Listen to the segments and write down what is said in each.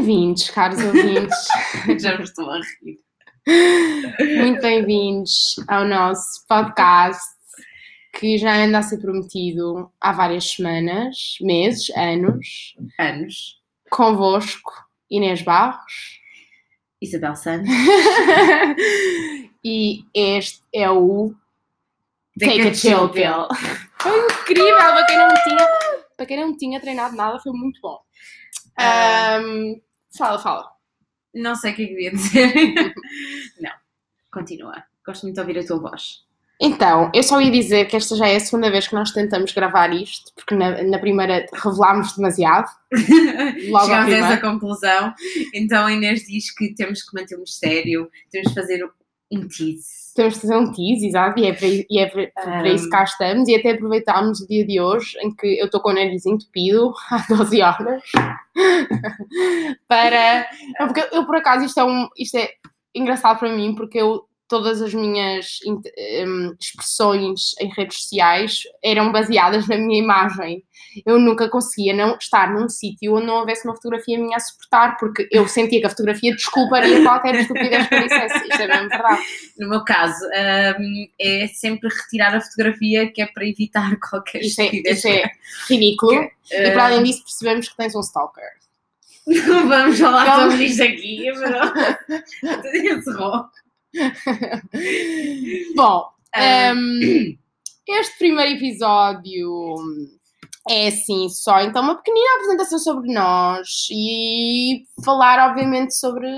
Bem-vindos, caros ouvintes. Já me estou a rir. Muito bem-vindos ao nosso podcast que já anda a ser prometido há várias semanas, meses, anos. Anos. Convosco, Inês Barros. Isabel Santos. e este é o Take Take a Chill Pill. Foi incrível, para quem não tinha, para quem não tinha treinado nada, foi muito bom. Ah. Fala, fala. Não sei o que é que devia dizer. Não. Continua. Gosto muito de ouvir a tua voz. Então, eu só ia dizer que esta já é a segunda vez que nós tentamos gravar isto, porque na, na primeira revelámos demasiado. Logo à Chegámos a essa conclusão. Então a Inês diz que temos que manter o mistério, temos que fazer um tease. Temos de fazer um tease, exato, e é para, e é para, para isso que cá estamos. E até aproveitámos o dia de hoje, em que eu estou com o nariz entupido há 12 horas, para. Não, porque eu, por acaso, isto é, um, isto é engraçado para mim, porque eu. Todas as minhas hum, expressões em redes sociais eram baseadas na minha imagem. Eu nunca conseguia não estar num sítio onde não houvesse uma fotografia minha a suportar, porque eu sentia que a fotografia desculparia qualquer estupidez que eu dissesse. Isto é mesmo verdade. No meu caso, hum, é sempre retirar a fotografia que é para evitar qualquer Isto é, estupidez. isto é ridículo. E para além disso, percebemos que tens um stalker. Não vamos falar sobre isto aqui, mas encerrou. Bom, Ah. hum, este primeiro episódio é assim só, então, uma pequenina apresentação sobre nós e falar, obviamente, sobre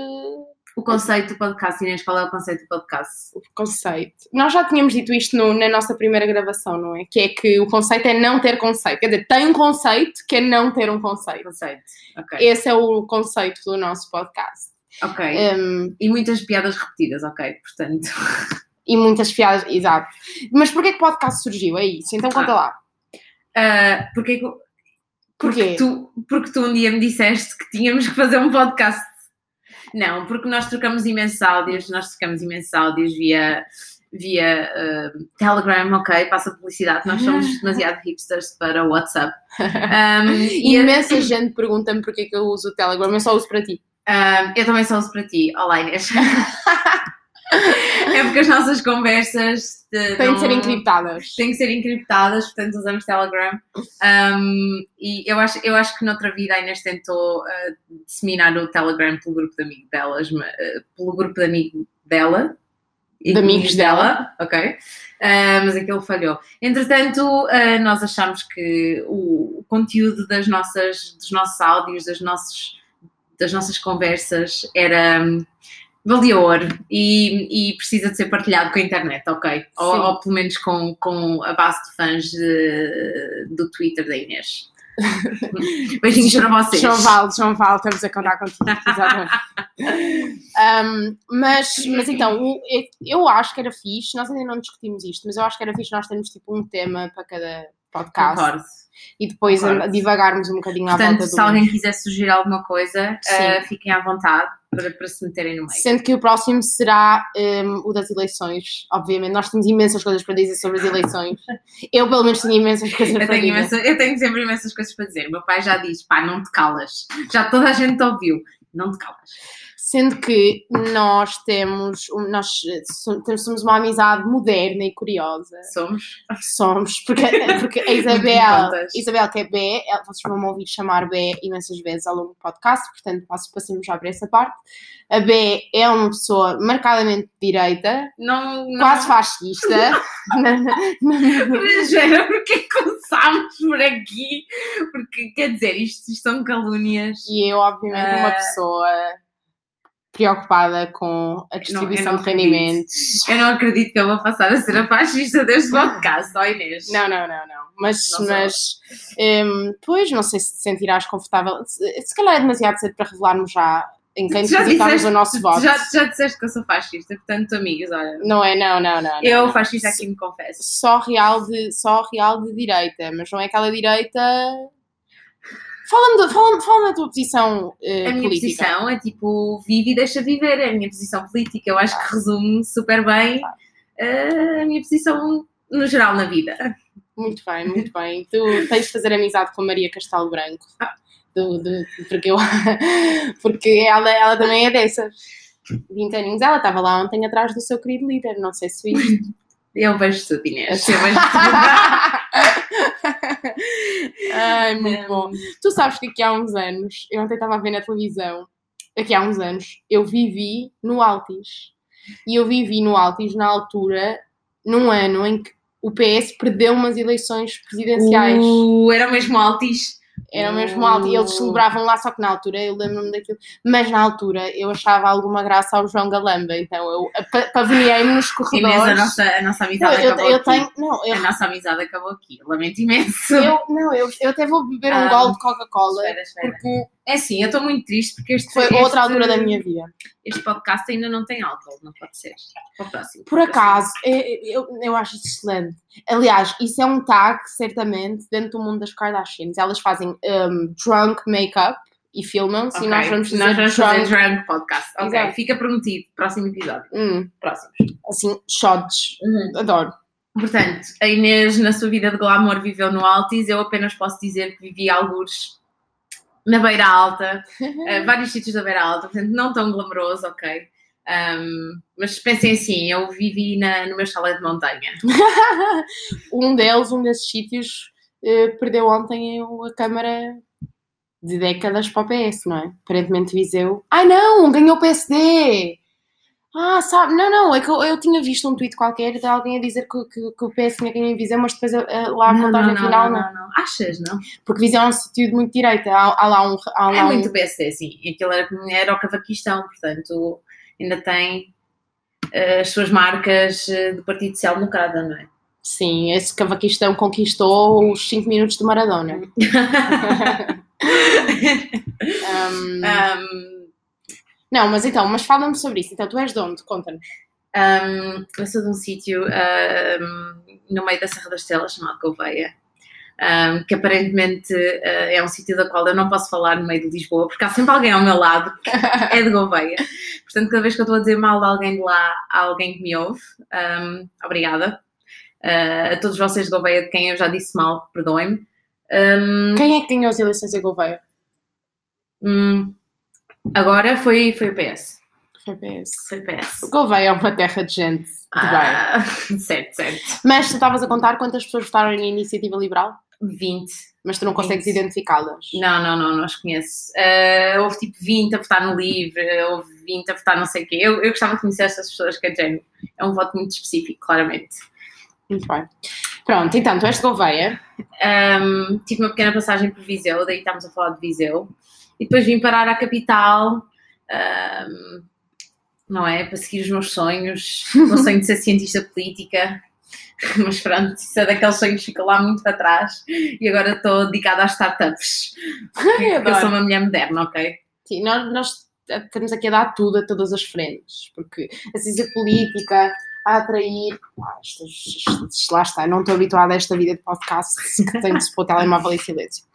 O conceito do podcast, Inês, qual é o conceito do podcast? o conceito. Nós já tínhamos dito isto no- na nossa primeira gravação, não é? Que é que o conceito é não ter conceito. Quer dizer, tem um conceito que é não ter um conceito. Conceito. Ok. Esse é o conceito do nosso podcast. Ok. Hum, E muitas piadas repetidas, ok? Portanto, e muitas piadas, exato. Mas porquê que o podcast surgiu? É isso. Então conta lá. ah, porque, que- porque, Porquê? tu, porque tu um dia me disseste que tínhamos que fazer um podcast. Não, porque nós trocamos imensos áudios, nós trocamos imensos áudios via, via ah, Telegram, ok? Passa publicidade, nós somos demasiado hipsters para o WhatsApp. Um, e a- Imensa gente pergunta-me porquê que eu uso o Telegram, eu só uso para ti. Um, eu também uso para ti. Olá, Inês. é porque as nossas conversas eh, Têm não- de ser encriptadas. têm que ser encriptadas, portanto usamos Telegram. Um, e eu acho, eu acho que noutra vida a Inês tentou eh, disseminar o Telegram pelo grupo de amigos delas, eh, pelo grupo de amigo dela. e De amigos dela. ok? Ah, mas aquilo falhou. Entretanto, nós achamos que o, o conteúdo das nossas, dos nossos áudios, das, nossos, das nossas conversas era. hum, valia ouro e, e precisa de ser partilhado com a internet, ok? Ou, ou pelo menos com, com a base de fãs de- do Twitter da Inês. Beijinhos para vocês. João Val, João Val, estamos a contar contigo. Um, mas, mas então, eu acho que era fixe, nós ainda não discutimos isto, mas eu acho que era fixe nós termos tipo um tema para cada podcast Concordo. e depois Concordo. divagarmos um bocadinho à Portanto, volta se do. alguém quiser sugerir alguma coisa, ah, fiquem à vontade para, para se meterem no meio. Sendo que o próximo será um, o das eleições, obviamente. Nós temos imensas coisas para dizer sobre as eleições. Eu, pelo menos, tenho imensas coisas Eu para tenho, dizer. imensa- eu tenho sempre imensas coisas para dizer. O meu pai já diz: pá, não te calas. Já toda a gente te ouviu. Não te calas. Sendo que nós temos, nós eh, somos uma amizade moderna e curiosa. Somos. Somos, porque, porque a Isabel. Isabel que é B, vocês vão me ouvir chamar B imensas vezes ao longo do podcast, portanto passo, passemos já para essa parte. A B é uma pessoa marcadamente de direita, Não. não... quase fascista. Na- na- na- Mas, Vera, porquê que começámos por aqui? Porque, quer dizer, isto, isto são calúnias. e eu, obviamente, uma Ah. pessoa preocupada com a distribuição não de rendimentos. Eu não acredito que eu vou passar a ser a fascista deste podcast, ó Inês. Não, não, não, não. Mas, Não mas hum, pois, não sei se te sentirás confortável. Se, se calhar é demasiado cedo para revelarmos já em quem depositarmos o nosso voto. Já, já disseste que eu sou fascista, portanto, amigos, olha. Não é, não, não, não. não, Eu, não. fascista, aqui me confesso. Só real, de, só real de direita, mas não é aquela direita. Fala-me fala fala da tua posição eh, A minha política. posição é tipo, vive e deixa viver, é a minha posição política. Eu acho que resume super bem eh, a minha posição no geral na vida. Muito bem, muito bem. Tu tens de fazer amizade com a Maria Castelo Branco. do, do- porque, eu, porque ela, ela também é dessas. 20 aninhos. Ela estava lá ontem atrás do seu querido líder, não sei se viste. Eu vejo tudo, Inês. Eu vejo Ai, muito bom. Tu sabes que aqui há uns anos, eu ontem estava a ver na televisão, aqui há uns anos, eu vivi no Altis. E eu vivi no Altis na altura, num ano em que o PS perdeu umas eleições presidenciais. Uh, era mesmo altis. Era mesmo alto e eles celebravam lá, só que na altura eu lembro-me daquilo. Mas na altura eu achava alguma graça ao João Galamba, então eu pa- pavineei-me nos corredores. Inês, a nossa, a nossa amizade acabou eu aqui. tenho. Não, eu, A nossa amizade acabou aqui. Lamento imenso. eu, não eu, eu até vou beber um Ah. gole de Coca-Cola porque É assim, eu estou muito triste porque este foi este- outra altura da minha vida. Este podcast ainda não tem álcool, não pode ser. Para o próximo. Por acaso, eu, eu, eu acho isso excelente. Aliás, isso é um tag, certamente, dentro do mundo das Kardashians. Elas fazem um, drunk makeup e filmam-se Ok, e nós vamos fazer nós vamos drunk, fazer drunk podcast. Ok, Exato. fica prometido. Próximo episódio. hum, Próximos. assim, shots. Adoro. Portanto, a Inês, na sua vida de glamour, viveu no Altis. Eu apenas posso dizer que vivi algures na Beira Alta, eh, vários sítios da Beira Alta, portanto, não tão glamouroso, ok. Um, mas pensem assim, eu vivi na, no meu chalé de montanha. um deles, um desses sítios, eh, perdeu ontem a Câmara de décadas para o PS, não é? Aparentemente Viseu. Ai não, ganhou o PSD! Ah, sabe, não, não, é que eu, eu tinha visto um tweet qualquer de alguém a dizer que, que, que o PS tinha ganho em Viseu, mas depois eh, lá a não, contagem não, não, final não, não. não, não. Achas, não? Porque Viseu é um sítio de muito direita, há, há lá um. Há lá É um- muito PSD, sim. E aquilo era, era o cavaquistão, portanto, ainda tem eh, as suas marcas eh, do Partido Social Democrata, não é? Sim, esse cavaquistão conquistou os 5 minutos de Maradona. Um, Um, não, mas então, mas fala-me sobre isso. Então, tu és de onde? Conta-nos. um, eu sou de um sítio um, no meio da Serra da Estrela chamado Gouveia. um, que aparentemente uh, é um sítio da qual eu não posso falar no meio de Lisboa, porque há sempre alguém ao meu lado que é de Gouveia. Portanto, cada vez que eu estou a dizer mal de alguém de lá, há alguém que me ouve. Um, obrigada. Uh, a todos vocês de Gouveia, de quem eu já disse mal, perdoem-me. Um, Quem é que ganhou as eleições em Gouveia? hum, agora foi, foi o PS. Foi PS. Foi o PS. Gouveia é uma terra de gente de bem. Ah, certo, certo. Mas tu estavas a contar quantas pessoas votaram na Iniciativa Liberal? 20. Mas tu não consegues 20. identificá-las. Não, não, não, não os conheço. Uh, houve tipo 20 a votar no LIVRE, houve 20 a votar não sei o quê. Eu, eu gostava de conhecer essas pessoas, que é género. É um voto muito específico, claramente. Muito bem. Pronto, então, tu és de Gouveia. Um, tive uma pequena passagem por Viseu, daí estamos a falar de Viseu. E depois vim parar à capital, um, não é? Para seguir os meus sonhos. O meu sonho de ser cientista política. Mas pronto, isso é daqueles sonhos que ficam lá muito para trás. E agora estou dedicada às startups. Porque eu adoro. sou uma mulher moderna, ok? Sim, nós, nós estamos aqui a dar tudo a todas as frentes. Porque a ciência política, a atrair. Ah, isto- isto- isto- lá está, eu não estou habituada a esta vida de podcast que tenho de se pôr o telemóvel em silêncio.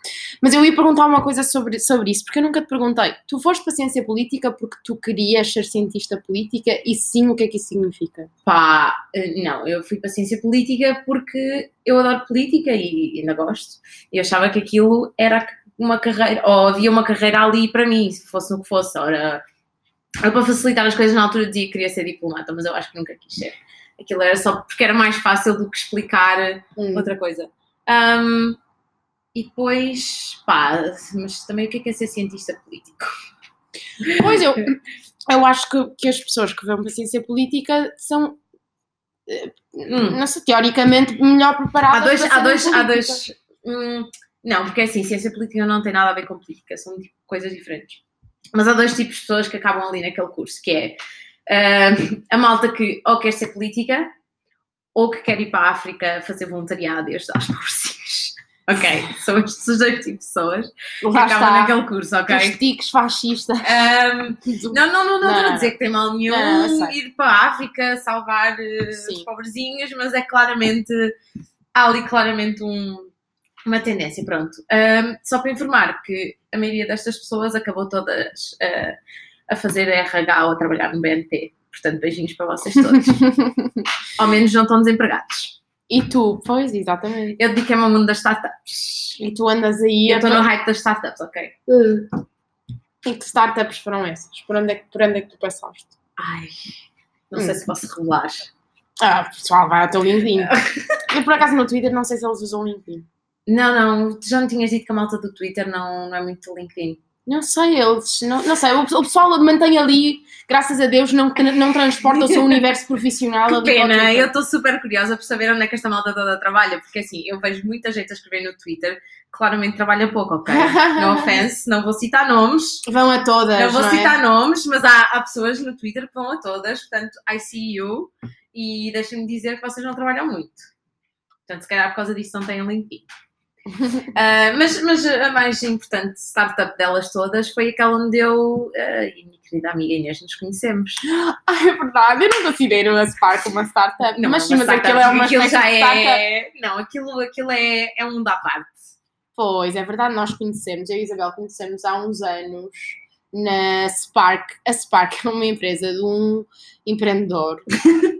Mas eu ia perguntar uma coisa sobre, sobre isso, porque eu nunca te perguntei. Tu foste para a ciência política porque tu querias ser cientista política e sim, o que é que isso significa? Pá, eh, não, eu fui para a ciência política porque eu adoro política e ainda gosto. E achava que aquilo era uma carreira, ou havia uma carreira ali para mim, se fosse no que fosse. Ora, eu, para facilitar as coisas na altura dizia que queria ser diplomata, mas eu acho que nunca quis ser. Aquilo era só porque era mais fácil do que explicar Hum. outra coisa. Ahm, e depois, pá, mas também o que é, que é ser cientista político? Pois eu, eu acho que, que as pessoas que vão para a ciência política são, Hum. não sei, teoricamente, melhor preparadas Há dois, para há dois, há dois. hum, não, porque é assim, ciência política não tem nada a ver com política, são tipo, coisas diferentes. Mas há dois tipos de pessoas que acabam ali naquele curso, que é hum, a malta que ou quer ser política ou que quer ir para a África fazer voluntariado e ajudar os pobrecinhos. Ok, são estes os dois tipos de pessoas que Lá acabam está, naquele curso, ok? os tiques fascistas. Hum, não, não, não, não, Não, estou a dizer que tem mal nenhum Não, ir para a África salvar eh, Sim. os pobrezinhos, mas é claramente, há ali claramente um- uma tendência, pronto. Ahm, só para informar que a maioria destas pessoas acabou todas eh, a fazer RH ou a trabalhar no BNP. Portanto, beijinhos para vocês todos. Ao menos não estão desempregados. E tu? Pois, exatamente. Eu dediquei-me ao mundo das startups. E tu andas aí Eu estou no hype das startups, ok? E que startups foram essas? Por onde é que, por onde é que tu passaste? Ai, não sei se posso revelar. Ah, pessoal, vai ao teu LinkedIn. Eu, por acaso, no Twitter, não sei se eles usam LinkedIn. Não, não, tu já me tinhas dito que a malta do Twitter não, não é muito LinkedIn. Não sei, eles... Não, não sei, o, o pessoal mantém ali, graças a Deus, não, não transporta o seu universo profissional Que pena, eu estou super curiosa por saber onde é que esta malta toda trabalha, porque assim, eu vejo muita gente a escrever no Twitter, claramente trabalha pouco, ok? No offense, não vou citar nomes, Vão a todas, não vou é? citar nomes, mas há, há pessoas no Twitter que vão a todas, portanto, I see you, e deixem-me dizer que vocês não trabalham muito. Portanto, se calhar por causa disso não têm LinkedIn. Ah, mas, mas a mais importante startup delas todas foi aquela onde eu ah, e a minha querida amiga Inês nos conhecemos. Ah, é verdade, eu não considero a Spark uma startup. Não, mas é sim, uma mas aquilo é uma aquilo já é. Não, aquilo, aquilo é, é um mundo à parte. Pois, é verdade, nós conhecemos, eu e a Isabel conhecemos há uns anos na Spark. A Spark é uma empresa de um empreendedor.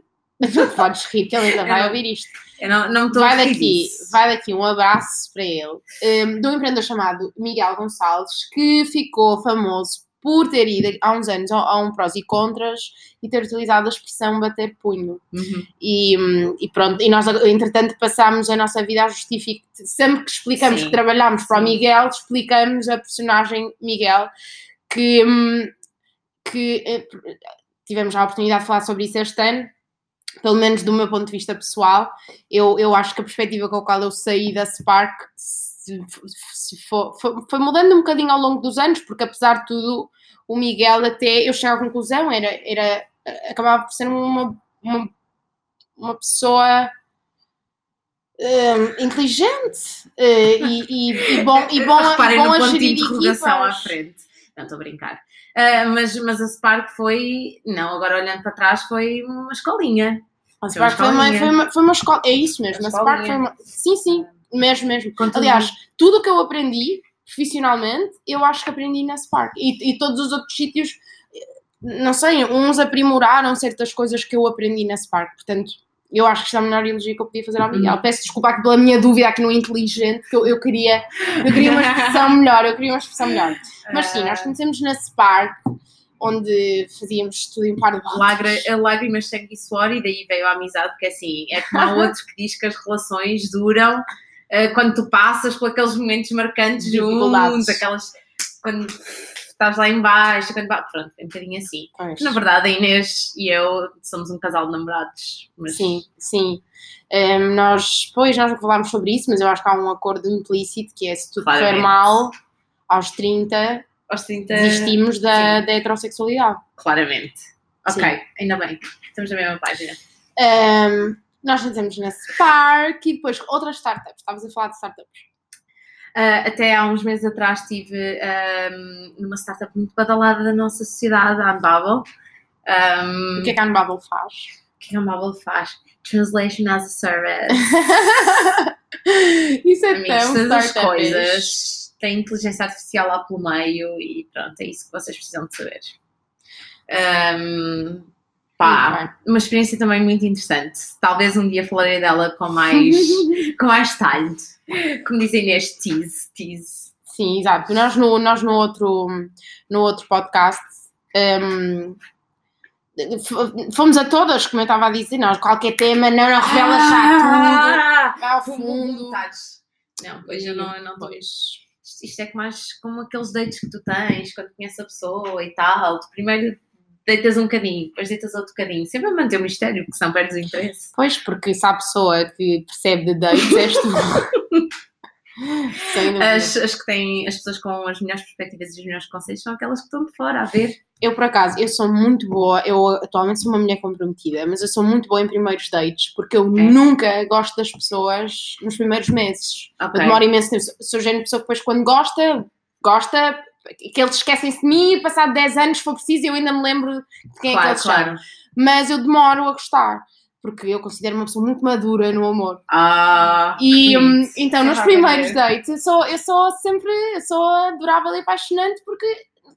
Podes rir, que ele ainda vai não- ouvir isto. Não, não Vai daqui, disso. vai daqui um abraço para ele, um, de um empreendedor chamado Miguel Gonçalves, que ficou famoso por ter ido há uns anos a, um prós e contras e ter utilizado a expressão bater punho. Uhum. E, hum, e pronto, e nós entretanto passámos a nossa vida a justificar, sempre que explicamos Sim. que trabalhámos para o. Miguel, explicamos a personagem Miguel, que, hum, que eh, tivemos a oportunidade de falar sobre isso este ano, pelo menos do meu ponto de vista pessoal, eu, eu acho que a perspectiva com a qual eu saí da Spark se- se for- foi, foi mudando um bocadinho ao longo dos anos, porque apesar de tudo, o Miguel até, eu cheguei à conclusão, era, era, acabava por ser uma, uma, uma pessoa hum, inteligente eh, e, e, e bom, e bom, a- e Reparem bom no ponto de gerir interrogação à frente. Não, estou a brincar. Ah, mas, mas a Spark foi, não, agora olhando para trás, foi uma escolinha. A Foi uma Spark foi uma, foi, uma, foi uma escola, é isso mesmo, Uma a Spark foi uma, sim, sim, mesmo, mesmo. Aliás, tudo o que eu aprendi profissionalmente, eu acho que aprendi na Spark. E, e todos os outros sítios, eh, não sei, uns aprimoraram certas coisas que eu aprendi na Spark. Portanto, eu acho que isto é a melhor elogio que eu podia fazer ao Miguel. Uhum. Peço desculpa aqui pela minha dúvida aqui no inteligente, que eu, eu queria, eu queria uma expressão melhor, eu queria uma expressão melhor. Mas sim, nós Ah, conhecemos na Spark, onde fazíamos tudo em par de botas. Lágra, a lágrimas, sangue e suor, e daí veio a amizade, porque assim, é como há outro que diz que as relações duram eh, quando tu passas por aqueles momentos marcantes juntos, aquelas. quando estás lá em baixo, quando, pronto, é um bocadinho assim. Pois. Na verdade, a Inês e eu somos um casal de namorados. Mas Sim, sim. Ehm, nós, pois, nós falámos sobre isso, mas eu acho que há um acordo implícito que é se tudo correr mal, aos 30, aos 30. desistimos da, da heterossexualidade. Claramente. Ok, Sim. ainda bem. Estamos na mesma página. Ehm, nós fazemos na Spark e depois outras startups. Estavas a falar de startups. Ah, até há uns meses atrás estive ahm, numa startup muito badalada da nossa sociedade, a Unbubble. Ahm, O que é que a Unbubble faz? o que é que a Unbubble faz? Translation as a Service. isso é Amigos, tão todas as coisas. Tem inteligência artificial lá pelo meio e pronto, é isso que vocês precisam de saber. Muito pá, uma experiência também muito interessante. Talvez um dia falarei dela com mais, com mais detalhe. Como dizem Inês, tease, tease. Sim, exato. Nós no, nós no, outro, no outro podcast f- fomos a todas, como eu estava a dizer, nós, qualquer tema, não, não revela já tudo, vai ao fundo. Não, pois eu não, eu não tô- Pois. Isto, é que mais como aqueles dates que tu tens quando conheces a pessoa e tal. Tu primeiro deitas um bocadinho, depois deitas outro bocadinho. Sempre a manter o mistério, porque senão perdes o interesse. Pois, porque se há pessoa que percebe de dates, és tu. As, as que têm, as pessoas com as melhores perspectivas e os melhores conselhos são aquelas que estão de fora a ver. Eu, por acaso, eu sou muito boa, eu atualmente sou uma mulher comprometida, mas eu sou muito boa em primeiros dates, porque eu Ok. nunca gosto das pessoas nos primeiros meses. Ok. Eu demoro imenso tempo. Sou- o género de pessoa que depois, quando gosta, gosta, que eles esquecem-se de mim e passado 10 anos, se for preciso, eu ainda me lembro de quem é que Claro, eles são. claro. Mas eu demoro a gostar, porque eu considero uma pessoa muito madura no amor. Ah, E que bonito. então, nos Ah, primeiros é. dates, eu sou, eu sou sempre eu sou adorável e apaixonante, porque,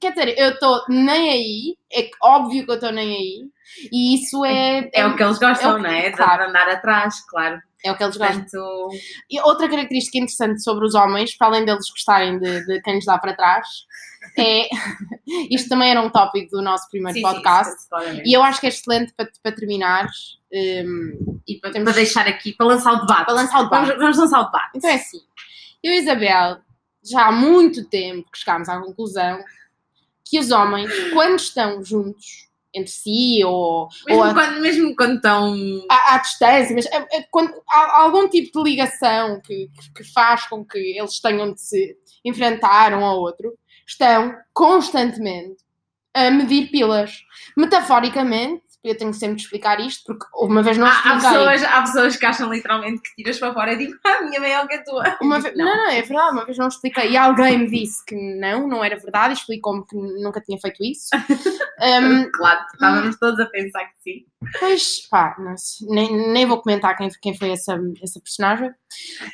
quer dizer, eu estou nem aí, é óbvio que eu estou nem aí, e isso é. É o que eles gostam, é o- não é? De claro. andar atrás, claro. É o que eles gostam. Portanto, E outra característica interessante sobre os homens, para além deles gostarem de, de quem lhes dá para trás, é. Isto também era um tópico do nosso primeiro sim, podcast. sim. E eu acho que é excelente para, para terminar. Hum, E para, para deixar aqui, para lançar o debate. para lançar o debate. Vamos, vamos lançar o debate. Então é assim, eu e Isabel, já há muito tempo que chegámos à conclusão que os homens, quando estão juntos, entre si ou, ou Mesmo, a- quando, mesmo quando estão. à, à distância, mas é- é quando há algum tipo de ligação que, que- que faz com que eles tenham de se enfrentar um ao outro, estão constantemente a medir pilas. Metaforicamente, eu tenho sempre de explicar isto, porque uma vez não Há, há expliquei. pessoas, há pessoas que acham literalmente que tiras para fora e ah, a minha maior que a tua. Uma vez, digo, não. não, é verdade, uma vez não expliquei e alguém me disse que não, não era verdade, e explicou-me que nunca tinha feito isso. Hum, Claro, estávamos todos a pensar que sim. pois, pá, não sei, nem, nem vou comentar quem, quem foi essa, essa personagem,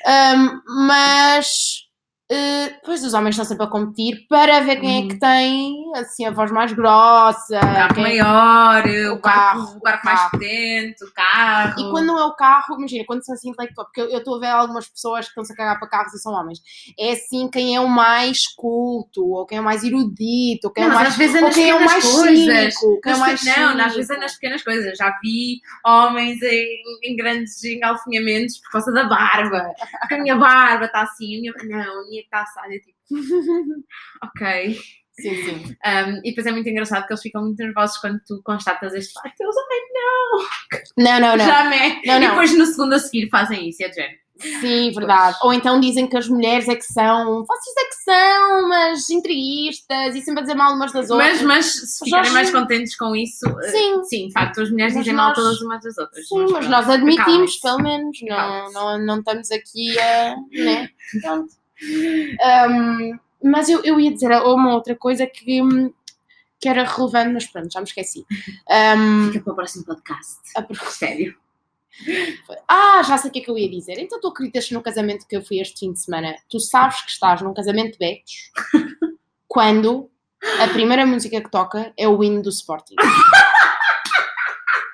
Hum, mas eh, pois os homens estão sempre a competir para ver quem é que tem assim, a voz mais grossa, O carro quem- maior, o, o carro, carro, o carro o mais potente, o carro. E quando não é o carro, imagina, quando são assim intelectual, porque eu estou a ver algumas pessoas que estão-se a cagar para carros e são homens. É assim quem é o mais culto, ou quem é o mais erudito, ou quem Não, é o mais. às vezes é ou nas quem é o mais coisas. cínico, quem é mais não, às vezes é cínico. nas pequenas coisas. Já vi homens em, em grandes engalfinhamentos por causa da barba. Porque a minha barba está assim, a minha, não, a minha está assada. Eu tipo, ok. Sim, sim. Um, e depois é muito engraçado que eles ficam muito nervosos quando tu constatas este facto. Eles, ai, Não, não, não. já me. Não, E não. depois no segundo a seguir fazem isso, é de género. Sim, verdade. Ou então dizem que as mulheres é que são, vocês é que são, mas intriguistas e sempre a dizer mal umas das outras. Mas, mas se Mas ficarem mais contentes com isso, eh, Sim. sim, de facto, as mulheres Mas dizem mal nós- todas umas das outras. Sim, mas pronto, nós admitimos, pelo menos, não, não, não estamos aqui a. Né? Pronto. Um, mas eu, eu ia dizer uma outra coisa que, que era relevante, mas pronto, já me esqueci. Um, Fica para o próximo podcast. a Sério. ah, já sei o que é que eu ia dizer. Então tu acreditas no casamento que eu fui este fim de semana? Tu sabes que estás num casamento de betos quando a primeira música que toca é o hino do Sporting.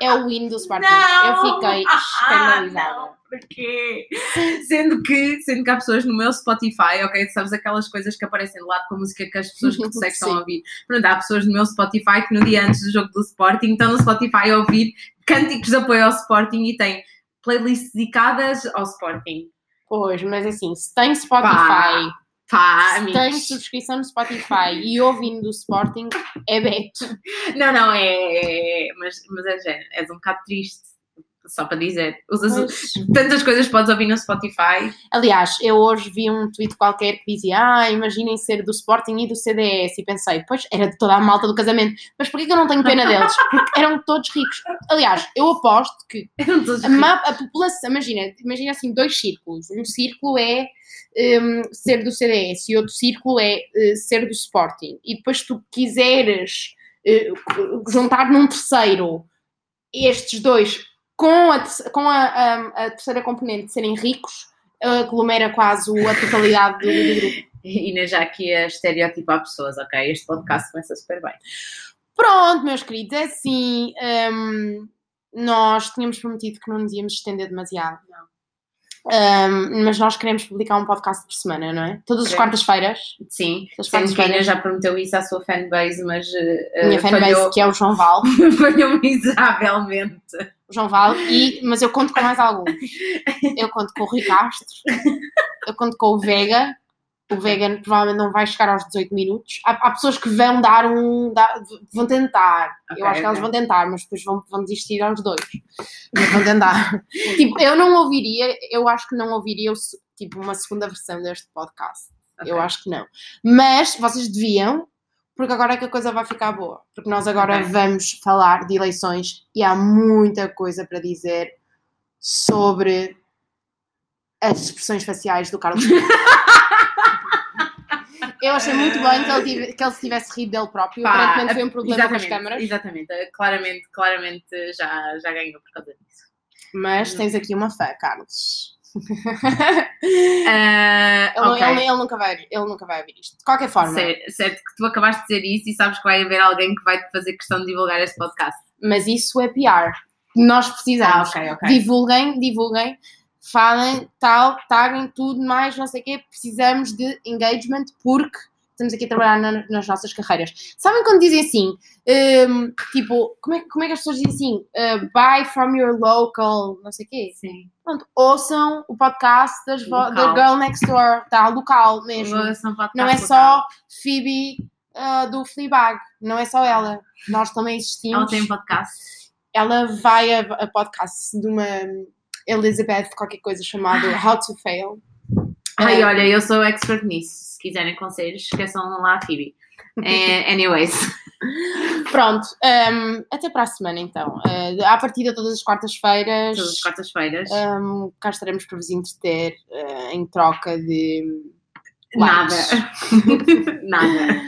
É o hino do Sporting. Eu fiquei escandalizada. Ah, não, porquê? Sendo que, sendo que há pessoas no meu Spotify, ok? Sabes aquelas coisas que aparecem de lado com a música que as pessoas que tu segues estão a ouvir. Pronto, há pessoas no meu Spotify que no dia antes do jogo do Sporting estão no Spotify a ouvir cânticos de apoio ao Sporting e têm playlists dedicadas ao Sporting. Pois, mas assim, se tem Spotify, Pá, Pá, amigos. subscrição no Spotify e ouvindo do Sporting, é beto. Não, não, é. Mas, mas é género, és um bocado triste. Só para dizer. Usas Pois. tantas coisas podes ouvir no Spotify. Aliás, eu hoje vi um tweet qualquer que dizia Ah, imaginem ser do Sporting e do CDS e pensei, pois, era de toda a malta do casamento mas porquê que eu não tenho pena deles? Porque eram todos ricos. Aliás, eu aposto que a, a população, imagina, imagina assim, dois círculos. Um círculo é hum, ser do CDS e outro círculo é eh, ser do Sporting. E depois tu quiseres eh, juntar num terceiro estes dois com a, com a, a- a terceira componente de serem ricos, aglomera quase a totalidade do, do grupo. Inês já aqui a estereotipar pessoas, ok? Este podcast começa super bem. Pronto, meus queridos, é assim. hum, nós tínhamos prometido que não nos íamos estender demasiado. Hum, mas nós queremos publicar um podcast por semana, não é? Todas as quartas-feiras. Sim, As a quartas-feiras. Inês já prometeu isso à sua fanbase, mas uh, Minha fanbase, falhou, que é o João Val. falhou miseravelmente. O João Val. E, mas eu conto com mais alguns. Eu conto com o Rui Castro. Eu conto com o Vega. O Vegan provavelmente não vai chegar aos 18 minutos. Há, há pessoas que vão dar um. dar- vão tentar. Ok, eu acho que elas vão tentar, mas depois vão, vão desistir aos dois. Mas vão tentar. tipo, eu não ouviria, eu acho que não ouviria tipo, uma segunda versão deste podcast. Eu Ok. acho que não. Mas vocês deviam, porque agora é que a coisa vai ficar boa. Porque nós agora vamos falar de eleições e há muita coisa para dizer sobre as expressões faciais do Carlos. Eu achei muito bem que ele, tive- que ele se tivesse rido dele próprio. Pá, Aparentemente foi um problema com as câmaras. Exatamente, claramente, claramente já, já ganhou por causa disso. Mas tens aqui uma fã, Carlos. Ah, Ele, ok. ele- ele nunca vai, ele nunca vai ouvir isto. De qualquer forma, Cer- Certo que tu acabaste de dizer isso e sabes que vai haver alguém que vai te fazer questão de divulgar este podcast. mas isso é PR. Nós precisamos. Ah, ok, ok. Divulguem, divulguem. Falem, tal, taguem tudo mais, não sei o quê, precisamos de engagement porque estamos aqui a trabalhar na- nas nossas carreiras. Sabem quando dizem assim, hum, tipo, como é, como é que as pessoas dizem assim, uh, buy from your local, não sei o quê? Sim. Pronto, ouçam o podcast das da Local. Girl Next Door, está local mesmo. Não é só Phoebe uh, do Fleabag, não é só ela. Nós também existimos. Ela tem um podcast. Ela vai a, a podcast de uma Elizabeth, qualquer coisa chamado How to Fail. Ai, Eh, olha, eu sou expert nisso. Se quiserem conselhos, esqueçam lá a Phoebe. Eh, anyways. Pronto, um, até para a semana então. Uh, à partida todas as quartas-feiras. Todas as quartas-feiras. Um, cá estaremos para vos entreter uh, em troca de Nada. Nada.